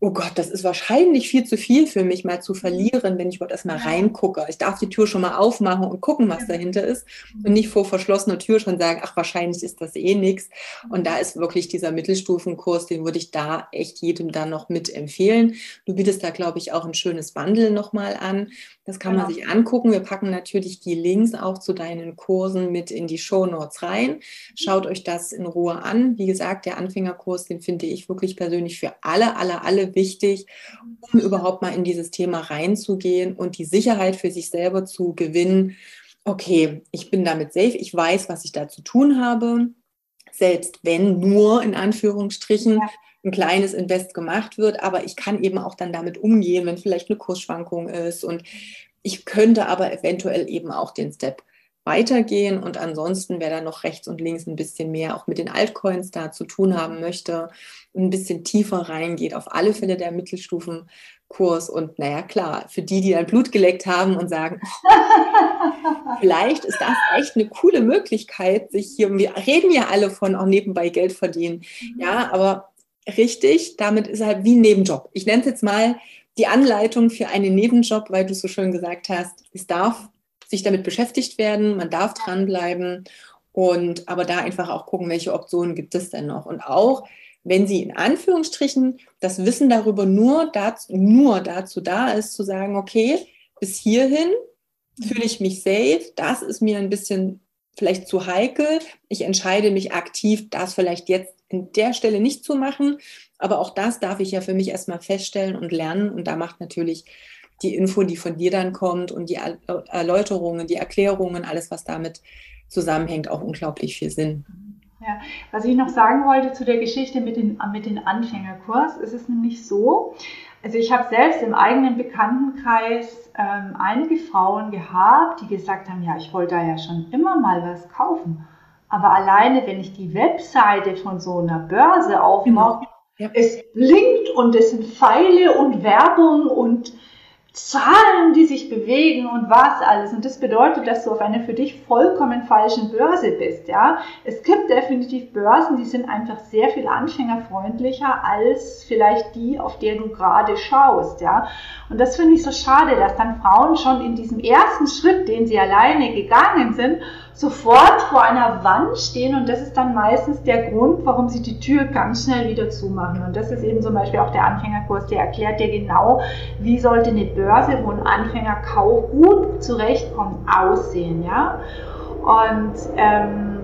oh Gott, das ist wahrscheinlich viel zu viel für mich mal zu verlieren, wenn ich überhaupt erstmal reingucke. Ich darf die Tür schon mal aufmachen und gucken, was dahinter ist und nicht vor verschlossener Tür schon sagen, ach, wahrscheinlich ist das eh nichts. Und da ist wirklich dieser Mittelstufenkurs, den würde ich da echt jedem dann noch mit empfehlen. Du bietest da, glaube ich, auch ein schönes Bundle nochmal an. Das kann genau. man sich angucken. Wir packen natürlich die Links auch zu deinen Kursen mit in die Show Notes rein. Schaut euch das in Ruhe an. Wie gesagt, der Anfängerkurs, den finde ich wirklich persönlich für alle, alle, alle wichtig, um überhaupt mal in dieses Thema reinzugehen und die Sicherheit für sich selber zu gewinnen. Okay, ich bin damit safe, ich weiß, was ich da zu tun habe. Selbst wenn nur in Anführungsstrichen ja. ein kleines Invest gemacht wird, aber ich kann eben auch dann damit umgehen, wenn vielleicht eine Kursschwankung ist und ich könnte aber eventuell eben auch den Step weitergehen. Und ansonsten, wer da noch rechts und links ein bisschen mehr auch mit den Altcoins da zu tun haben möchte und ein bisschen tiefer reingeht, auf alle Fälle der Mittelstufenkurs. Und naja, klar, für die, die dann Blut geleckt haben und sagen, vielleicht ist das echt eine coole Möglichkeit, sich hier, wir reden ja alle von auch nebenbei Geld verdienen. Mhm. Ja, aber richtig, damit ist halt wie ein Nebenjob. Ich nenne es jetzt mal die Anleitung für einen Nebenjob, weil du so schön gesagt hast, es darf sich damit beschäftigt werden, man darf dranbleiben und aber da einfach auch gucken, welche Optionen gibt es denn noch. Und auch wenn sie in Anführungsstrichen das Wissen darüber nur dazu, nur dazu da ist, zu sagen, okay, bis hierhin fühle ich mich safe, das ist mir ein bisschen vielleicht zu heikel. Ich entscheide mich aktiv, das vielleicht jetzt in der Stelle nicht zu machen. Aber auch das darf ich ja für mich erstmal feststellen und lernen. Und da macht natürlich die Info, die von dir dann kommt und die Erläuterungen, die Erklärungen, alles, was damit zusammenhängt, auch unglaublich viel Sinn. Ja, was ich noch sagen wollte zu der Geschichte mit, den, mit dem Anfängerkurs, ist es nämlich so, also ich habe selbst im eigenen Bekanntenkreis ähm, einige Frauen gehabt, die gesagt haben, ja, ich wollte da ja schon immer mal was kaufen. Aber alleine, wenn ich die Webseite von so einer Börse aufmache, genau. ja. es blinkt und es sind Pfeile und Werbung und Zahlen, die sich bewegen und was alles. Und das bedeutet, dass du auf einer für dich vollkommen falschen Börse bist, ja. Es gibt definitiv Börsen, die sind einfach sehr viel anfängerfreundlicher als vielleicht die, auf der du gerade schaust, ja. Und das finde ich so schade, dass dann Frauen schon in diesem ersten Schritt, den sie alleine gegangen sind, sofort vor einer Wand stehen und das ist dann meistens der Grund, warum sie die Tür ganz schnell wieder zumachen. Und das ist eben zum Beispiel auch der Anfängerkurs, der erklärt dir genau, wie sollte eine Börse, wo ein Anfänger kauf, gut zurechtkommt, aussehen. Ja? Und ähm,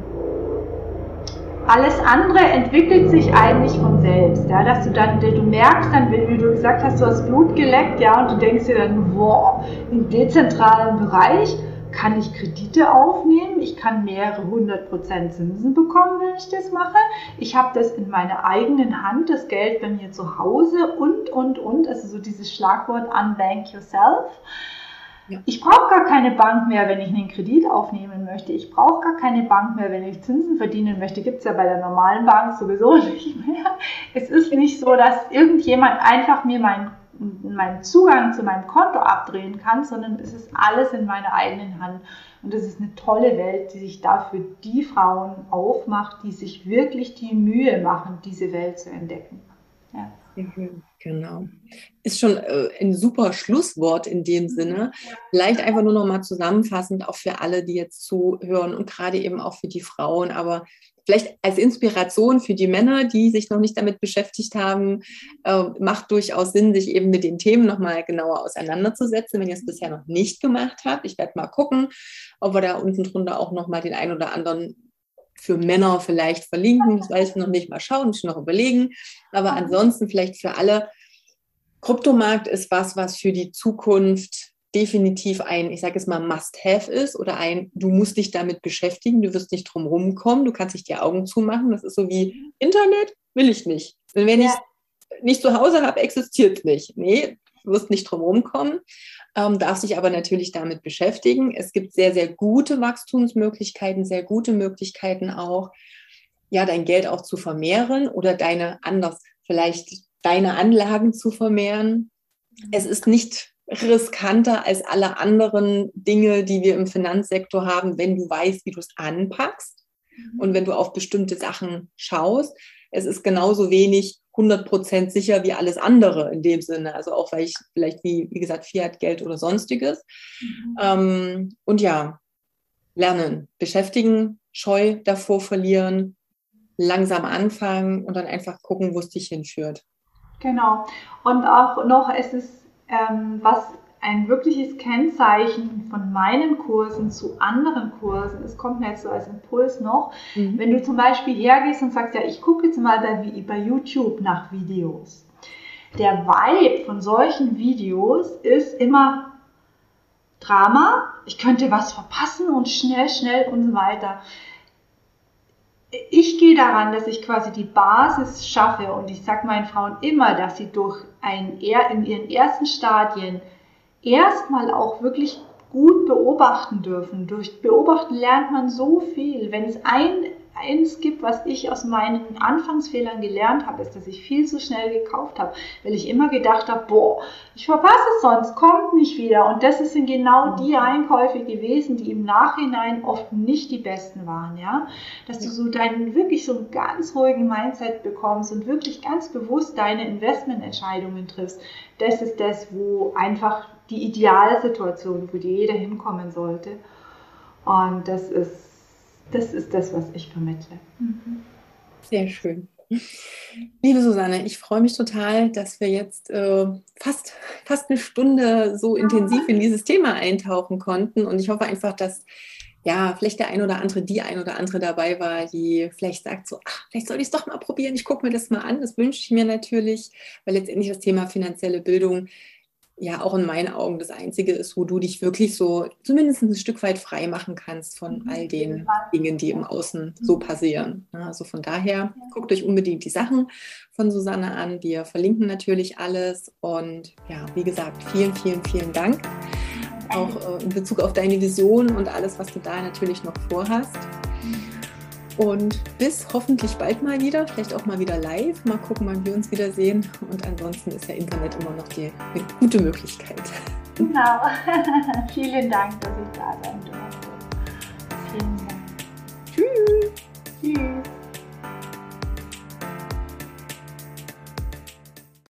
alles andere entwickelt sich eigentlich von selbst, ja, dass du dann, du merkst dann, wie du gesagt hast, du hast Blut geleckt, ja, und du denkst dir dann, wow, im dezentralen Bereich, kann ich Kredite aufnehmen, ich kann mehrere hundert Prozent Zinsen bekommen, wenn ich das mache. Ich habe das in meiner eigenen Hand, das Geld bei mir zu Hause und, und, und, also so dieses Schlagwort Unbank Yourself. Ja. Ich brauche gar keine Bank mehr, wenn ich einen Kredit aufnehmen möchte. Ich brauche gar keine Bank mehr, wenn ich Zinsen verdienen möchte. Gibt es ja bei der normalen Bank sowieso nicht mehr. Es ist nicht so, dass irgendjemand einfach mir mein meinen Zugang zu meinem Konto abdrehen kann, sondern es ist alles in meiner eigenen Hand. Und es ist eine tolle Welt, die sich dafür die Frauen aufmacht, die sich wirklich die Mühe machen, diese Welt zu entdecken. Ja. Mhm, genau. Ist schon äh, ein super Schlusswort in dem mhm. Sinne. Vielleicht einfach nur noch mal zusammenfassend, auch für alle, die jetzt zuhören und gerade eben auch für die Frauen, aber vielleicht als Inspiration für die Männer, die sich noch nicht damit beschäftigt haben, äh, macht durchaus Sinn, sich eben mit den Themen nochmal genauer auseinanderzusetzen, wenn ihr es bisher noch nicht gemacht habt. Ich werde mal gucken, ob wir da unten drunter auch nochmal den einen oder anderen für Männer vielleicht verlinken. Das weiß ich noch nicht. Mal schauen, muss ich noch überlegen. Aber ansonsten vielleicht für alle. Kryptomarkt ist was, was für die Zukunft definitiv ein, ich sage es mal, Must-Have ist oder ein, du musst dich damit beschäftigen, du wirst nicht drum rumkommen, du kannst dich die Augen zumachen. Das ist so wie Internet, will ich nicht. Und wenn ja. ich nicht zu Hause habe, existiert es nicht. Nee, du wirst nicht drum rumkommen, ähm, darfst dich aber natürlich damit beschäftigen. Es gibt sehr, sehr gute Wachstumsmöglichkeiten, sehr gute Möglichkeiten auch, ja, dein Geld auch zu vermehren oder deine anders, vielleicht deine Anlagen zu vermehren. Es ist nicht riskanter als alle anderen Dinge, die wir im Finanzsektor haben, wenn du weißt, wie du es anpackst mhm. und wenn du auf bestimmte Sachen schaust. Es ist genauso wenig 100% sicher wie alles andere in dem Sinne. Also auch weil ich vielleicht wie, wie gesagt, Fiat-Geld oder sonstiges. Mhm. Ähm, und ja, lernen, beschäftigen, Scheu davor verlieren, langsam anfangen und dann einfach gucken, wo es dich hinführt. Genau. Und auch noch, es ist ähm, was ein wirkliches Kennzeichen von meinen Kursen zu anderen Kursen, es kommt mir jetzt so als Impuls noch, mhm. wenn du zum Beispiel hergehst und sagst, ja, ich gucke jetzt mal bei, bei YouTube nach Videos. Der Vibe von solchen Videos ist immer Drama, ich könnte was verpassen und schnell, schnell und so weiter. Ich gehe daran, dass ich quasi die Basis schaffe und ich sage meinen Frauen immer, dass sie durch ein, in ihren ersten Stadien erstmal auch wirklich gut beobachten dürfen. Durch Beobachten lernt man so viel. Wenn es ein eins gibt, was ich aus meinen Anfangsfehlern gelernt habe, ist, dass ich viel zu schnell gekauft habe, weil ich immer gedacht habe, boah, ich verpasse es sonst, kommt nicht wieder. Und das sind genau die Einkäufe gewesen, die im Nachhinein oft nicht die besten waren, ja. Dass du so deinen wirklich so einen ganz ruhigen Mindset bekommst und wirklich ganz bewusst deine Investmententscheidungen triffst. Das ist das, wo einfach die Idealsituation, wo jeder hinkommen sollte. Und das ist das ist das, was ich vermittle. Mhm. Sehr schön. Liebe Susanne, ich freue mich total, dass wir jetzt äh, fast, fast eine Stunde so intensiv in dieses Thema eintauchen konnten. Und ich hoffe einfach, dass ja, vielleicht der ein oder andere, die ein oder andere dabei war, die vielleicht sagt so, ach, vielleicht soll ich es doch mal probieren, ich gucke mir das mal an. Das wünsche ich mir natürlich, weil letztendlich das Thema finanzielle Bildung ja auch in meinen Augen das Einzige ist, wo du dich wirklich so zumindest ein Stück weit frei machen kannst von mhm. all den Dingen, die im Außen so mhm. passieren. Also von daher guckt euch unbedingt die Sachen von Susanne an. Wir verlinken natürlich alles. Und ja, wie gesagt, vielen, vielen, vielen Dank. Auch äh, in Bezug auf deine Vision und alles, was du da natürlich noch vorhast. Und bis hoffentlich bald mal wieder, vielleicht auch mal wieder live. Mal gucken, wann wir uns wiedersehen. Und ansonsten ist ja Internet immer noch die eine gute Möglichkeit. Genau. Vielen Dank, dass ich da sein durfte. Vielen Dank. Tschüss. Tschüss.